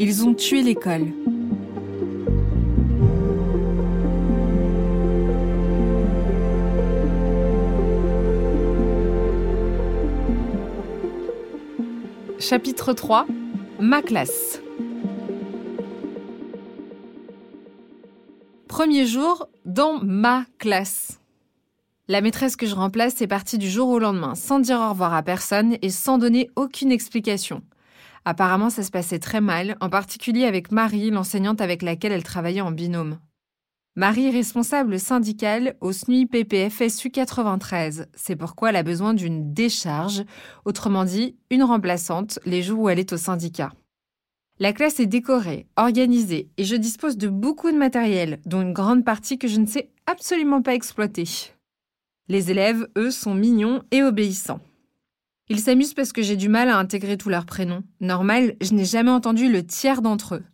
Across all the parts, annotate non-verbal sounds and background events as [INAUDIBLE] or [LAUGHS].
Ils ont tué l'école. Chapitre 3 Ma classe. Premier jour dans ma classe. La maîtresse que je remplace est partie du jour au lendemain, sans dire au revoir à personne et sans donner aucune explication. Apparemment, ça se passait très mal, en particulier avec Marie, l'enseignante avec laquelle elle travaillait en binôme. Marie responsable syndicale au SNUI PPFSU 93. C'est pourquoi elle a besoin d'une décharge, autrement dit, une remplaçante, les jours où elle est au syndicat. La classe est décorée, organisée, et je dispose de beaucoup de matériel, dont une grande partie que je ne sais absolument pas exploiter. Les élèves, eux, sont mignons et obéissants. Ils s'amusent parce que j'ai du mal à intégrer tous leurs prénoms. Normal, je n'ai jamais entendu le tiers d'entre eux.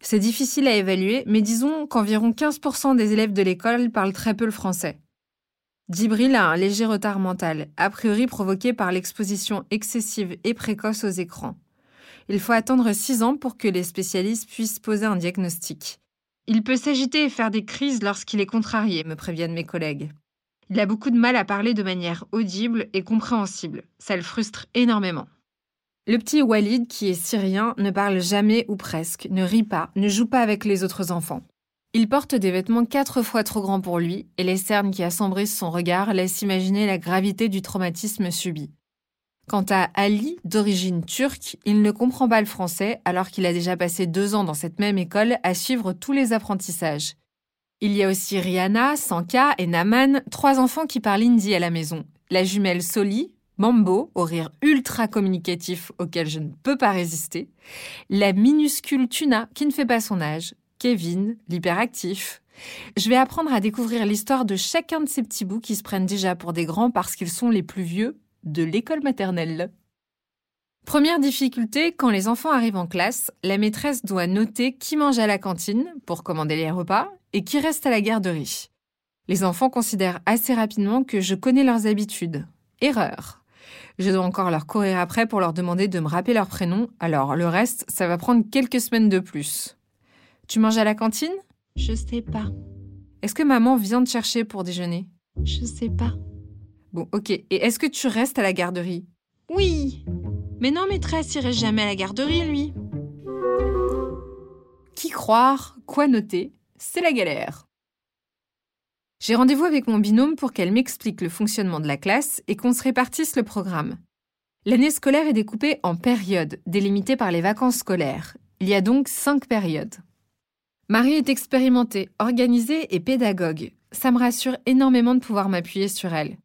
C'est difficile à évaluer, mais disons qu'environ 15% des élèves de l'école parlent très peu le français. Djibril a un léger retard mental, a priori provoqué par l'exposition excessive et précoce aux écrans. Il faut attendre 6 ans pour que les spécialistes puissent poser un diagnostic. Il peut s'agiter et faire des crises lorsqu'il est contrarié, me préviennent mes collègues. Il a beaucoup de mal à parler de manière audible et compréhensible. Ça le frustre énormément. Le petit Walid, qui est syrien, ne parle jamais ou presque, ne rit pas, ne joue pas avec les autres enfants. Il porte des vêtements quatre fois trop grands pour lui, et les cernes qui assombrissent son regard laissent imaginer la gravité du traumatisme subi. Quant à Ali, d'origine turque, il ne comprend pas le français alors qu'il a déjà passé deux ans dans cette même école à suivre tous les apprentissages. Il y a aussi Rihanna, Sanka et Naman, trois enfants qui parlent hindi à la maison. La jumelle Soli, Mambo, au rire ultra communicatif auquel je ne peux pas résister, la minuscule Tuna, qui ne fait pas son âge, Kevin, l'hyperactif. Je vais apprendre à découvrir l'histoire de chacun de ces petits bouts qui se prennent déjà pour des grands parce qu'ils sont les plus vieux de l'école maternelle. Première difficulté, quand les enfants arrivent en classe, la maîtresse doit noter qui mange à la cantine pour commander les repas et qui reste à la garderie. Les enfants considèrent assez rapidement que je connais leurs habitudes. Erreur. Je dois encore leur courir après pour leur demander de me rappeler leur prénom, alors le reste, ça va prendre quelques semaines de plus. Tu manges à la cantine? Je sais pas. Est-ce que maman vient te chercher pour déjeuner? Je sais pas. Bon, ok. Et est-ce que tu restes à la garderie Oui. Mais non, maîtresse irait jamais à la garderie, lui. Qui croire Quoi noter C'est la galère. J'ai rendez-vous avec mon binôme pour qu'elle m'explique le fonctionnement de la classe et qu'on se répartisse le programme. L'année scolaire est découpée en périodes, délimitées par les vacances scolaires. Il y a donc cinq périodes. Marie est expérimentée, organisée et pédagogue. Ça me rassure énormément de pouvoir m'appuyer sur elle.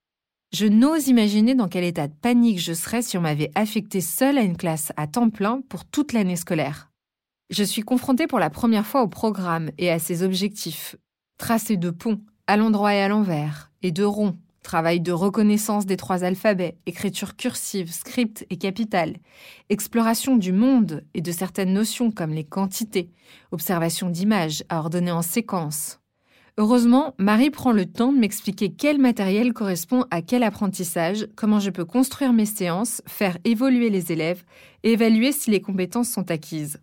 Je n'ose imaginer dans quel état de panique je serais si on m'avait affectée seule à une classe à temps plein pour toute l'année scolaire. Je suis confrontée pour la première fois au programme et à ses objectifs. Tracer de ponts, à l'endroit et à l'envers, et de rond, travail de reconnaissance des trois alphabets, écriture cursive, script et capitale, exploration du monde et de certaines notions comme les quantités, observation d'images à ordonner en séquence. Heureusement, Marie prend le temps de m'expliquer quel matériel correspond à quel apprentissage, comment je peux construire mes séances, faire évoluer les élèves évaluer si les compétences sont acquises.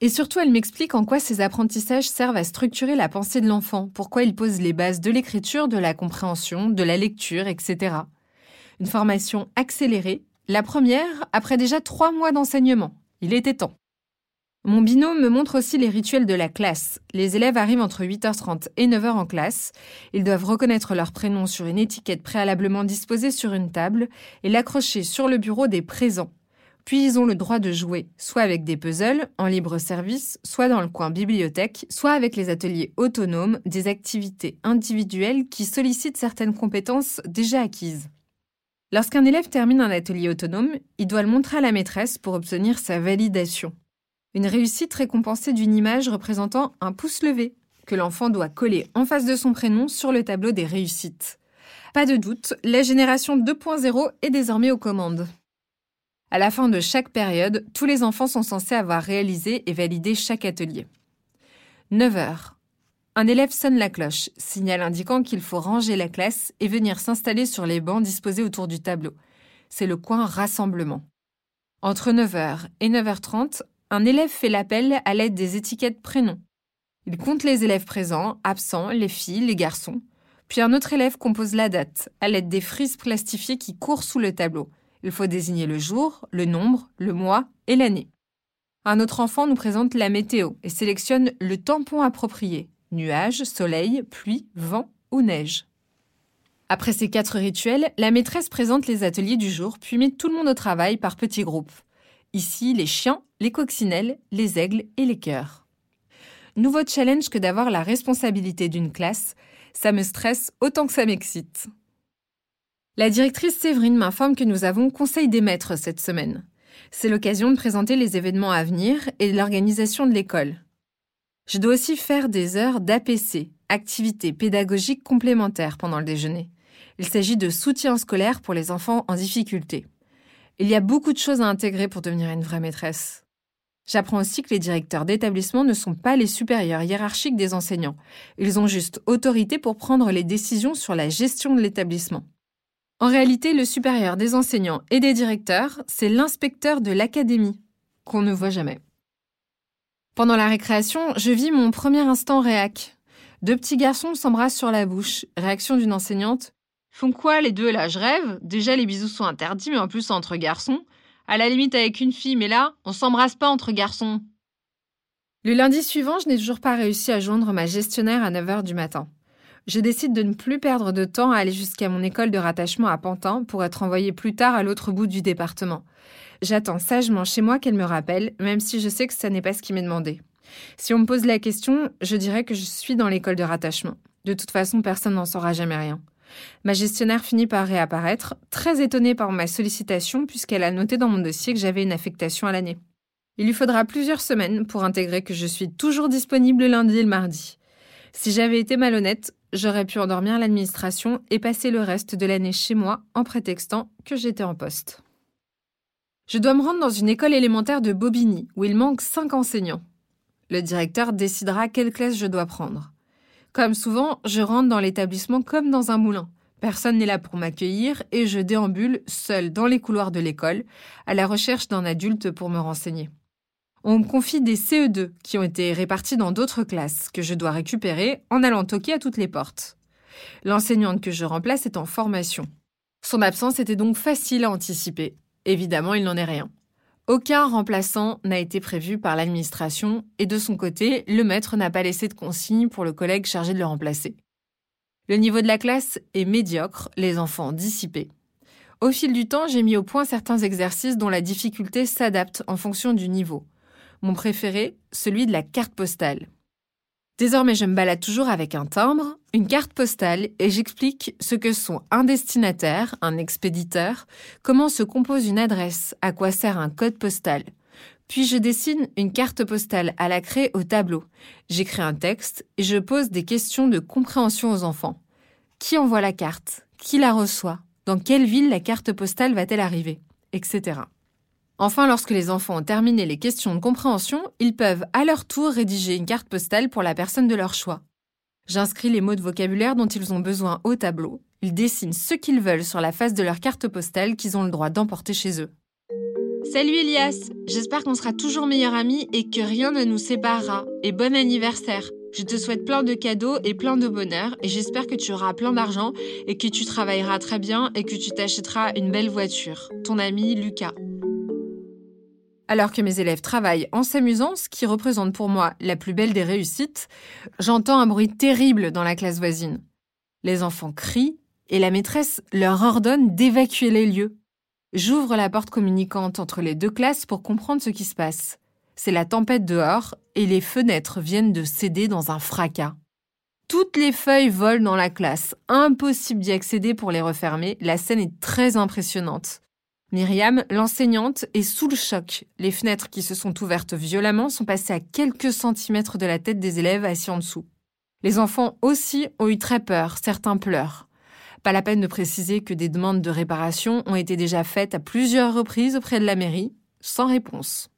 Et surtout, elle m'explique en quoi ces apprentissages servent à structurer la pensée de l'enfant, pourquoi ils posent les bases de l'écriture, de la compréhension, de la lecture, etc. Une formation accélérée, la première après déjà trois mois d'enseignement. Il était temps. Mon binôme me montre aussi les rituels de la classe. Les élèves arrivent entre 8h30 et 9h en classe. Ils doivent reconnaître leur prénom sur une étiquette préalablement disposée sur une table et l'accrocher sur le bureau des présents puis ils ont le droit de jouer, soit avec des puzzles, en libre service, soit dans le coin bibliothèque, soit avec les ateliers autonomes, des activités individuelles qui sollicitent certaines compétences déjà acquises. Lorsqu'un élève termine un atelier autonome, il doit le montrer à la maîtresse pour obtenir sa validation. Une réussite récompensée d'une image représentant un pouce levé, que l'enfant doit coller en face de son prénom sur le tableau des réussites. Pas de doute, la génération 2.0 est désormais aux commandes. À la fin de chaque période, tous les enfants sont censés avoir réalisé et validé chaque atelier. 9 heures. Un élève sonne la cloche, signal indiquant qu'il faut ranger la classe et venir s'installer sur les bancs disposés autour du tableau. C'est le coin rassemblement. Entre 9h et 9h30, un élève fait l'appel à l'aide des étiquettes prénoms. Il compte les élèves présents, absents, les filles, les garçons. Puis un autre élève compose la date à l'aide des frises plastifiées qui courent sous le tableau. Il faut désigner le jour, le nombre, le mois et l'année. Un autre enfant nous présente la météo et sélectionne le tampon approprié nuages, soleil, pluie, vent ou neige. Après ces quatre rituels, la maîtresse présente les ateliers du jour puis met tout le monde au travail par petits groupes. Ici, les chiens, les coccinelles, les aigles et les cœurs. Nouveau challenge que d'avoir la responsabilité d'une classe, ça me stresse autant que ça m'excite. La directrice Séverine m'informe que nous avons conseil des maîtres cette semaine. C'est l'occasion de présenter les événements à venir et l'organisation de l'école. Je dois aussi faire des heures d'APC, activités pédagogiques complémentaires pendant le déjeuner. Il s'agit de soutien scolaire pour les enfants en difficulté. Il y a beaucoup de choses à intégrer pour devenir une vraie maîtresse. J'apprends aussi que les directeurs d'établissement ne sont pas les supérieurs hiérarchiques des enseignants. Ils ont juste autorité pour prendre les décisions sur la gestion de l'établissement. En réalité, le supérieur des enseignants et des directeurs, c'est l'inspecteur de l'académie, qu'on ne voit jamais. Pendant la récréation, je vis mon premier instant réac. Deux petits garçons s'embrassent sur la bouche. Réaction d'une enseignante. Font quoi les deux? Là Je rêve Déjà les bisous sont interdits, mais en plus entre garçons. À la limite avec une fille, mais là, on s'embrasse pas entre garçons. Le lundi suivant, je n'ai toujours pas réussi à joindre ma gestionnaire à 9h du matin. Je décide de ne plus perdre de temps à aller jusqu'à mon école de rattachement à Pantin pour être envoyée plus tard à l'autre bout du département. J'attends sagement chez moi qu'elle me rappelle, même si je sais que ça n'est pas ce qui m'est demandé. Si on me pose la question, je dirais que je suis dans l'école de rattachement. De toute façon, personne n'en saura jamais rien. Ma gestionnaire finit par réapparaître, très étonnée par ma sollicitation puisqu'elle a noté dans mon dossier que j'avais une affectation à l'année. Il lui faudra plusieurs semaines pour intégrer que je suis toujours disponible le lundi et le mardi. Si j'avais été malhonnête, j'aurais pu endormir l'administration et passer le reste de l'année chez moi en prétextant que j'étais en poste. Je dois me rendre dans une école élémentaire de Bobigny, où il manque cinq enseignants. Le directeur décidera quelle classe je dois prendre. Comme souvent, je rentre dans l'établissement comme dans un moulin. Personne n'est là pour m'accueillir et je déambule seul dans les couloirs de l'école, à la recherche d'un adulte pour me renseigner. On me confie des CE2 qui ont été répartis dans d'autres classes que je dois récupérer en allant toquer à toutes les portes. L'enseignante que je remplace est en formation. Son absence était donc facile à anticiper. Évidemment, il n'en est rien. Aucun remplaçant n'a été prévu par l'administration et de son côté, le maître n'a pas laissé de consigne pour le collègue chargé de le remplacer. Le niveau de la classe est médiocre, les enfants dissipés. Au fil du temps, j'ai mis au point certains exercices dont la difficulté s'adapte en fonction du niveau. Mon préféré, celui de la carte postale. Désormais, je me balade toujours avec un timbre, une carte postale et j'explique ce que sont un destinataire, un expéditeur, comment se compose une adresse, à quoi sert un code postal. Puis je dessine une carte postale à la craie au tableau. J'écris un texte et je pose des questions de compréhension aux enfants. Qui envoie la carte? Qui la reçoit? Dans quelle ville la carte postale va-t-elle arriver? Etc. Enfin, lorsque les enfants ont terminé les questions de compréhension, ils peuvent à leur tour rédiger une carte postale pour la personne de leur choix. J'inscris les mots de vocabulaire dont ils ont besoin au tableau. Ils dessinent ce qu'ils veulent sur la face de leur carte postale qu'ils ont le droit d'emporter chez eux. Salut Elias, j'espère qu'on sera toujours meilleurs amis et que rien ne nous séparera. Et bon anniversaire. Je te souhaite plein de cadeaux et plein de bonheur et j'espère que tu auras plein d'argent et que tu travailleras très bien et que tu t'achèteras une belle voiture. Ton ami Lucas. Alors que mes élèves travaillent en s'amusant, ce qui représente pour moi la plus belle des réussites, j'entends un bruit terrible dans la classe voisine. Les enfants crient et la maîtresse leur ordonne d'évacuer les lieux. J'ouvre la porte communicante entre les deux classes pour comprendre ce qui se passe. C'est la tempête dehors et les fenêtres viennent de céder dans un fracas. Toutes les feuilles volent dans la classe. Impossible d'y accéder pour les refermer. La scène est très impressionnante. Myriam, l'enseignante, est sous le choc. Les fenêtres qui se sont ouvertes violemment sont passées à quelques centimètres de la tête des élèves assis en dessous. Les enfants aussi ont eu très peur, certains pleurent. Pas la peine de préciser que des demandes de réparation ont été déjà faites à plusieurs reprises auprès de la mairie, sans réponse.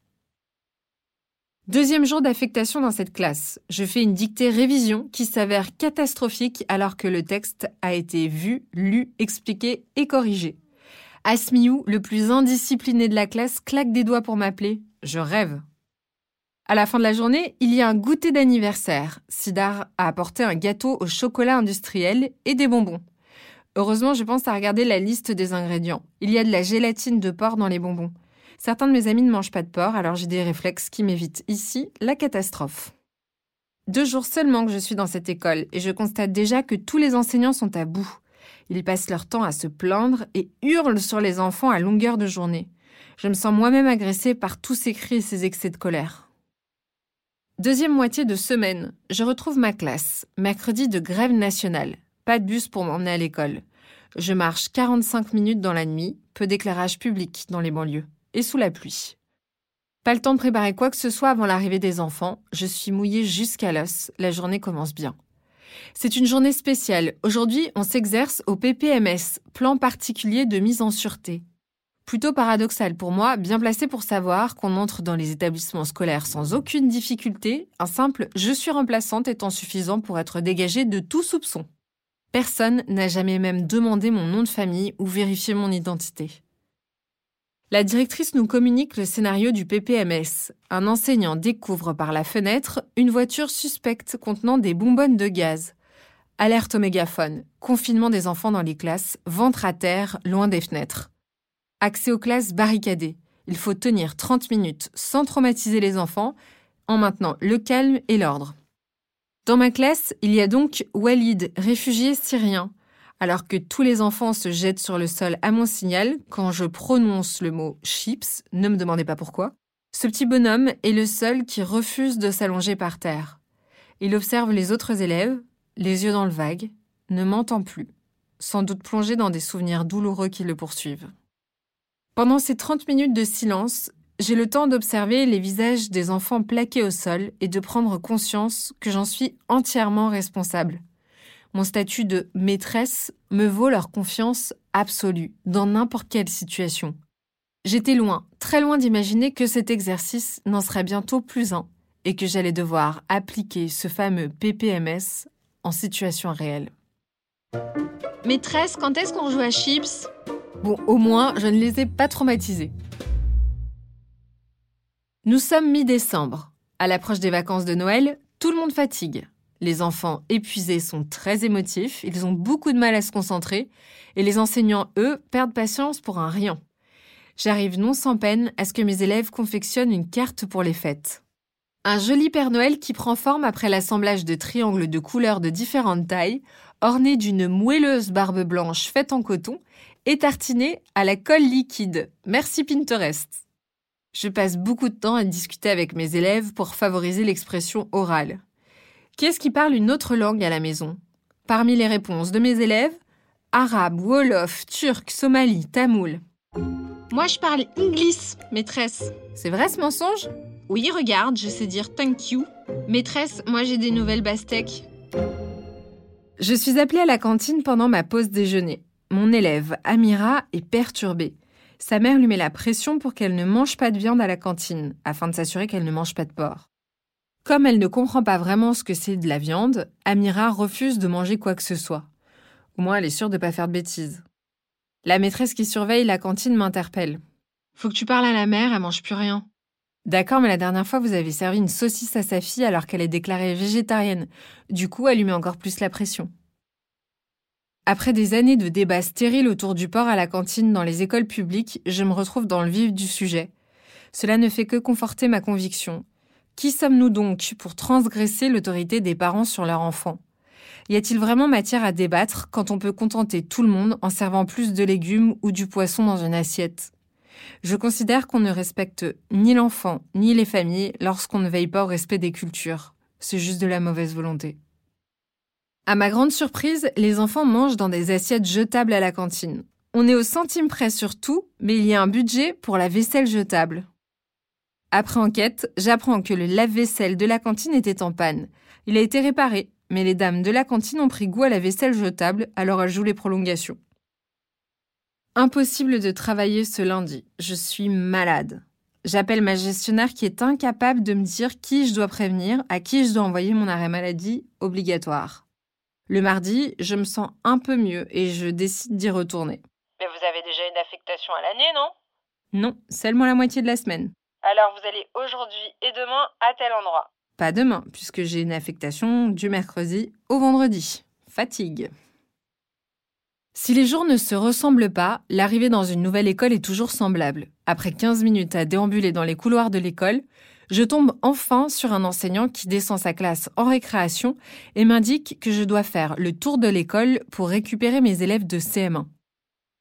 Deuxième jour d'affectation dans cette classe. Je fais une dictée révision qui s'avère catastrophique alors que le texte a été vu, lu, expliqué et corrigé. Asmiou, le plus indiscipliné de la classe, claque des doigts pour m'appeler. Je rêve. À la fin de la journée, il y a un goûter d'anniversaire. Sidar a apporté un gâteau au chocolat industriel et des bonbons. Heureusement, je pense à regarder la liste des ingrédients. Il y a de la gélatine de porc dans les bonbons. Certains de mes amis ne mangent pas de porc, alors j'ai des réflexes qui m'évitent ici la catastrophe. Deux jours seulement que je suis dans cette école et je constate déjà que tous les enseignants sont à bout. Ils passent leur temps à se plaindre et hurlent sur les enfants à longueur de journée. Je me sens moi-même agressée par tous ces cris et ces excès de colère. Deuxième moitié de semaine, je retrouve ma classe. Mercredi de grève nationale. Pas de bus pour m'emmener à l'école. Je marche 45 minutes dans la nuit, peu d'éclairage public dans les banlieues, et sous la pluie. Pas le temps de préparer quoi que ce soit avant l'arrivée des enfants, je suis mouillée jusqu'à l'os, la journée commence bien. C'est une journée spéciale. Aujourd'hui, on s'exerce au PPMS, plan particulier de mise en sûreté. Plutôt paradoxal pour moi, bien placé pour savoir qu'on entre dans les établissements scolaires sans aucune difficulté, un simple je suis remplaçante étant suffisant pour être dégagé de tout soupçon. Personne n'a jamais même demandé mon nom de famille ou vérifié mon identité. La directrice nous communique le scénario du PPMS. Un enseignant découvre par la fenêtre une voiture suspecte contenant des bonbonnes de gaz. Alerte au mégaphone, confinement des enfants dans les classes, ventre à terre, loin des fenêtres. Accès aux classes barricadées. Il faut tenir 30 minutes sans traumatiser les enfants, en maintenant le calme et l'ordre. Dans ma classe, il y a donc Walid, réfugié syrien, alors que tous les enfants se jettent sur le sol à mon signal quand je prononce le mot chips, ne me demandez pas pourquoi. Ce petit bonhomme est le seul qui refuse de s'allonger par terre. Il observe les autres élèves, les yeux dans le vague, ne m'entend plus, sans doute plongé dans des souvenirs douloureux qui le poursuivent. Pendant ces 30 minutes de silence, j'ai le temps d'observer les visages des enfants plaqués au sol et de prendre conscience que j'en suis entièrement responsable. Mon statut de maîtresse me vaut leur confiance absolue dans n'importe quelle situation. J'étais loin, très loin d'imaginer que cet exercice n'en serait bientôt plus un et que j'allais devoir appliquer ce fameux PPMS en situation réelle. Maîtresse, quand est-ce qu'on joue à chips? Bon, au moins, je ne les ai pas traumatisés. Nous sommes mi-décembre. À l'approche des vacances de Noël, tout le monde fatigue. Les enfants épuisés sont très émotifs, ils ont beaucoup de mal à se concentrer, et les enseignants, eux, perdent patience pour un rien. J'arrive non sans peine à ce que mes élèves confectionnent une carte pour les fêtes. Un joli Père Noël qui prend forme après l'assemblage de triangles de couleurs de différentes tailles, orné d'une moelleuse barbe blanche faite en coton et tartiné à la colle liquide. Merci Pinterest. Je passe beaucoup de temps à discuter avec mes élèves pour favoriser l'expression orale. Qui est-ce qui parle une autre langue à la maison? Parmi les réponses de mes élèves, arabe, wolof, turc, somali, tamoul. Moi, je parle English, maîtresse. C'est vrai ce mensonge? Oui, regarde, je sais dire thank you. Maîtresse, moi j'ai des nouvelles bastecs. Je suis appelée à la cantine pendant ma pause déjeuner. Mon élève, Amira, est perturbée. Sa mère lui met la pression pour qu'elle ne mange pas de viande à la cantine, afin de s'assurer qu'elle ne mange pas de porc. Comme elle ne comprend pas vraiment ce que c'est de la viande, Amira refuse de manger quoi que ce soit. Au moins, elle est sûre de ne pas faire de bêtises. La maîtresse qui surveille la cantine m'interpelle. Faut que tu parles à la mère, elle mange plus rien. D'accord, mais la dernière fois, vous avez servi une saucisse à sa fille alors qu'elle est déclarée végétarienne. Du coup, elle lui met encore plus la pression. Après des années de débats stériles autour du porc à la cantine dans les écoles publiques, je me retrouve dans le vif du sujet. Cela ne fait que conforter ma conviction. Qui sommes-nous donc pour transgresser l'autorité des parents sur leur enfant Y a-t-il vraiment matière à débattre quand on peut contenter tout le monde en servant plus de légumes ou du poisson dans une assiette? Je considère qu'on ne respecte ni l'enfant ni les familles lorsqu'on ne veille pas au respect des cultures. C'est juste de la mauvaise volonté. À ma grande surprise, les enfants mangent dans des assiettes jetables à la cantine. On est au centime près sur tout, mais il y a un budget pour la vaisselle jetable. Après enquête, j'apprends que le lave-vaisselle de la cantine était en panne. Il a été réparé, mais les dames de la cantine ont pris goût à la vaisselle jetable, alors elles jouent les prolongations. Impossible de travailler ce lundi. Je suis malade. J'appelle ma gestionnaire qui est incapable de me dire qui je dois prévenir, à qui je dois envoyer mon arrêt maladie obligatoire. Le mardi, je me sens un peu mieux et je décide d'y retourner. Mais vous avez déjà une affectation à l'année, non? Non, seulement la moitié de la semaine. Alors vous allez aujourd'hui et demain à tel endroit. Pas demain, puisque j'ai une affectation du mercredi au vendredi. Fatigue. Si les jours ne se ressemblent pas, l'arrivée dans une nouvelle école est toujours semblable. Après 15 minutes à déambuler dans les couloirs de l'école, je tombe enfin sur un enseignant qui descend sa classe en récréation et m'indique que je dois faire le tour de l'école pour récupérer mes élèves de CM1.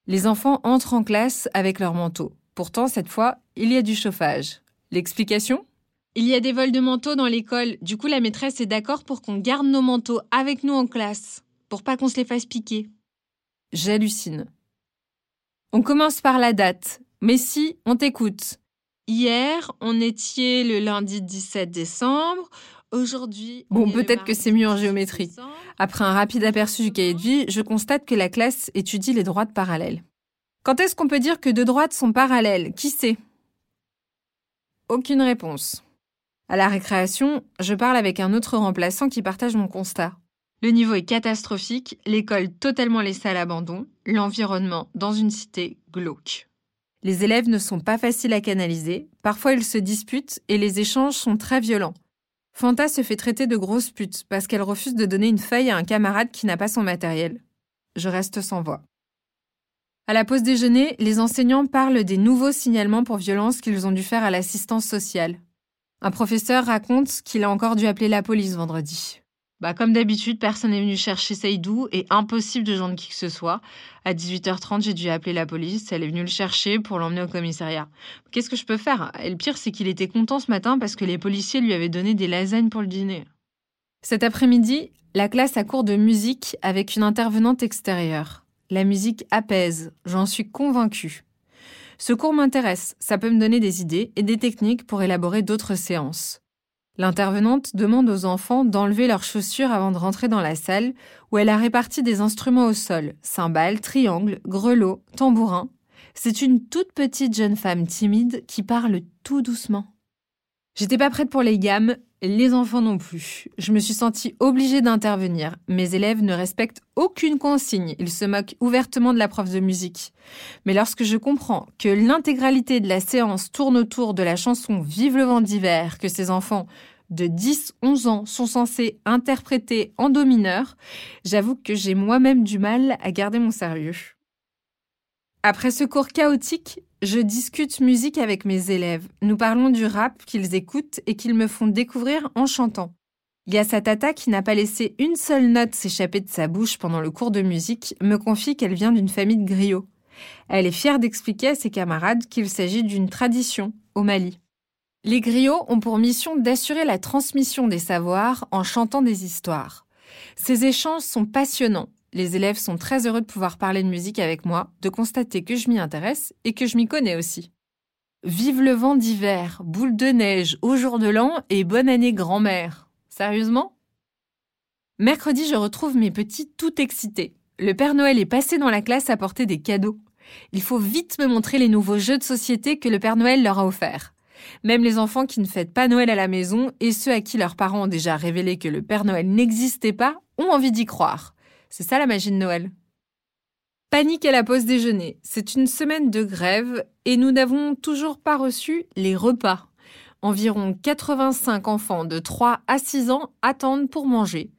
Les enfants entrent en classe avec leur manteau. Pourtant, cette fois, il y a du chauffage. L'explication? Il y a des vols de manteaux dans l'école. Du coup, la maîtresse est d'accord pour qu'on garde nos manteaux avec nous en classe, pour pas qu'on se les fasse piquer. J'hallucine. On commence par la date. Mais si, on t'écoute. Hier, on était le lundi 17 décembre. Aujourd'hui. Bon, peut-être que c'est mieux en géométrie. Après un rapide aperçu du cahier de vie, je constate que la classe étudie les droites parallèles. Quand est-ce qu'on peut dire que deux droites sont parallèles? Qui sait? Aucune réponse. À la récréation, je parle avec un autre remplaçant qui partage mon constat. Le niveau est catastrophique, l'école totalement laissée à l'abandon, l'environnement dans une cité glauque. Les élèves ne sont pas faciles à canaliser, parfois ils se disputent et les échanges sont très violents. Fanta se fait traiter de grosse pute parce qu'elle refuse de donner une feuille à un camarade qui n'a pas son matériel. Je reste sans voix. À la pause déjeuner, les enseignants parlent des nouveaux signalements pour violence qu'ils ont dû faire à l'assistance sociale. Un professeur raconte qu'il a encore dû appeler la police vendredi. Bah, comme d'habitude, personne n'est venu chercher Seydou et impossible de joindre qui que ce soit. À 18h30, j'ai dû appeler la police. Elle est venue le chercher pour l'emmener au commissariat. Qu'est-ce que je peux faire? Et le pire, c'est qu'il était content ce matin parce que les policiers lui avaient donné des lasagnes pour le dîner. Cet après-midi, la classe a cours de musique avec une intervenante extérieure. La musique apaise, j'en suis convaincue. Ce cours m'intéresse, ça peut me donner des idées et des techniques pour élaborer d'autres séances. L'intervenante demande aux enfants d'enlever leurs chaussures avant de rentrer dans la salle où elle a réparti des instruments au sol, cymbales, triangles, grelots, tambourins. C'est une toute petite jeune femme timide qui parle tout doucement. J'étais pas prête pour les gammes, les enfants non plus. Je me suis sentie obligée d'intervenir. Mes élèves ne respectent aucune consigne. Ils se moquent ouvertement de la prof de musique. Mais lorsque je comprends que l'intégralité de la séance tourne autour de la chanson Vive le vent d'hiver que ces enfants de 10-11 ans sont censés interpréter en do mineur, j'avoue que j'ai moi-même du mal à garder mon sérieux. Après ce cours chaotique, je discute musique avec mes élèves. Nous parlons du rap qu'ils écoutent et qu'ils me font découvrir en chantant. Il qui n'a pas laissé une seule note s'échapper de sa bouche pendant le cours de musique, me confie qu'elle vient d'une famille de griots. Elle est fière d'expliquer à ses camarades qu'il s'agit d'une tradition au Mali. Les griots ont pour mission d'assurer la transmission des savoirs en chantant des histoires. Ces échanges sont passionnants les élèves sont très heureux de pouvoir parler de musique avec moi, de constater que je m'y intéresse et que je m'y connais aussi. Vive le vent d'hiver, boule de neige, au jour de l'an et bonne année grand-mère. Sérieusement? Mercredi, je retrouve mes petits tout excités. Le Père Noël est passé dans la classe à porter des cadeaux. Il faut vite me montrer les nouveaux jeux de société que le Père Noël leur a offerts. Même les enfants qui ne fêtent pas Noël à la maison et ceux à qui leurs parents ont déjà révélé que le Père Noël n'existait pas ont envie d'y croire. C'est ça la magie de Noël. Panique à la pause déjeuner. C'est une semaine de grève et nous n'avons toujours pas reçu les repas. Environ 85 enfants de 3 à 6 ans attendent pour manger.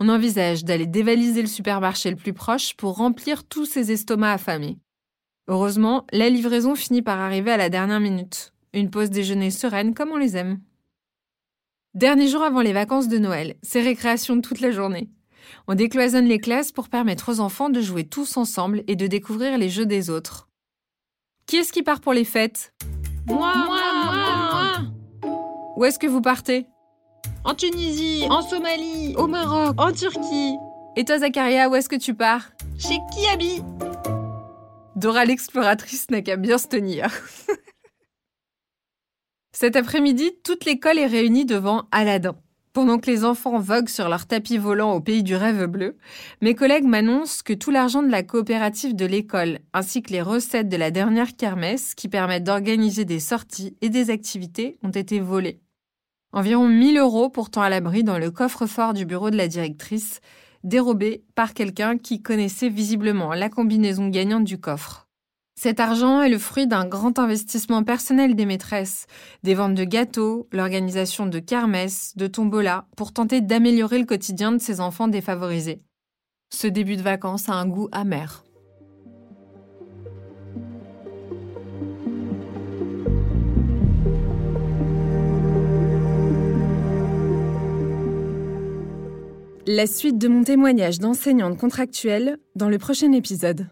On envisage d'aller dévaliser le supermarché le plus proche pour remplir tous ces estomacs affamés. Heureusement, la livraison finit par arriver à la dernière minute. Une pause déjeuner sereine comme on les aime. Dernier jour avant les vacances de Noël, c'est récréation toute la journée. On décloisonne les classes pour permettre aux enfants de jouer tous ensemble et de découvrir les jeux des autres. Qui est-ce qui part pour les fêtes? Moi, moi, moi, moi Où est-ce que vous partez? En Tunisie, en Somalie, au Maroc, en Turquie. Et toi, Zacharia, où est-ce que tu pars? Chez Kiabi. Dora l'exploratrice n'a qu'à bien se tenir. [LAUGHS] Cet après-midi, toute l'école est réunie devant Aladdin. Pendant que les enfants voguent sur leur tapis volant au pays du rêve bleu, mes collègues m'annoncent que tout l'argent de la coopérative de l'école, ainsi que les recettes de la dernière kermesse qui permettent d'organiser des sorties et des activités, ont été volés. Environ 1000 euros pourtant à l'abri dans le coffre-fort du bureau de la directrice, dérobés par quelqu'un qui connaissait visiblement la combinaison gagnante du coffre. Cet argent est le fruit d'un grand investissement personnel des maîtresses, des ventes de gâteaux, l'organisation de kermesses, de tombolas, pour tenter d'améliorer le quotidien de ces enfants défavorisés. Ce début de vacances a un goût amer. La suite de mon témoignage d'enseignante contractuelle dans le prochain épisode.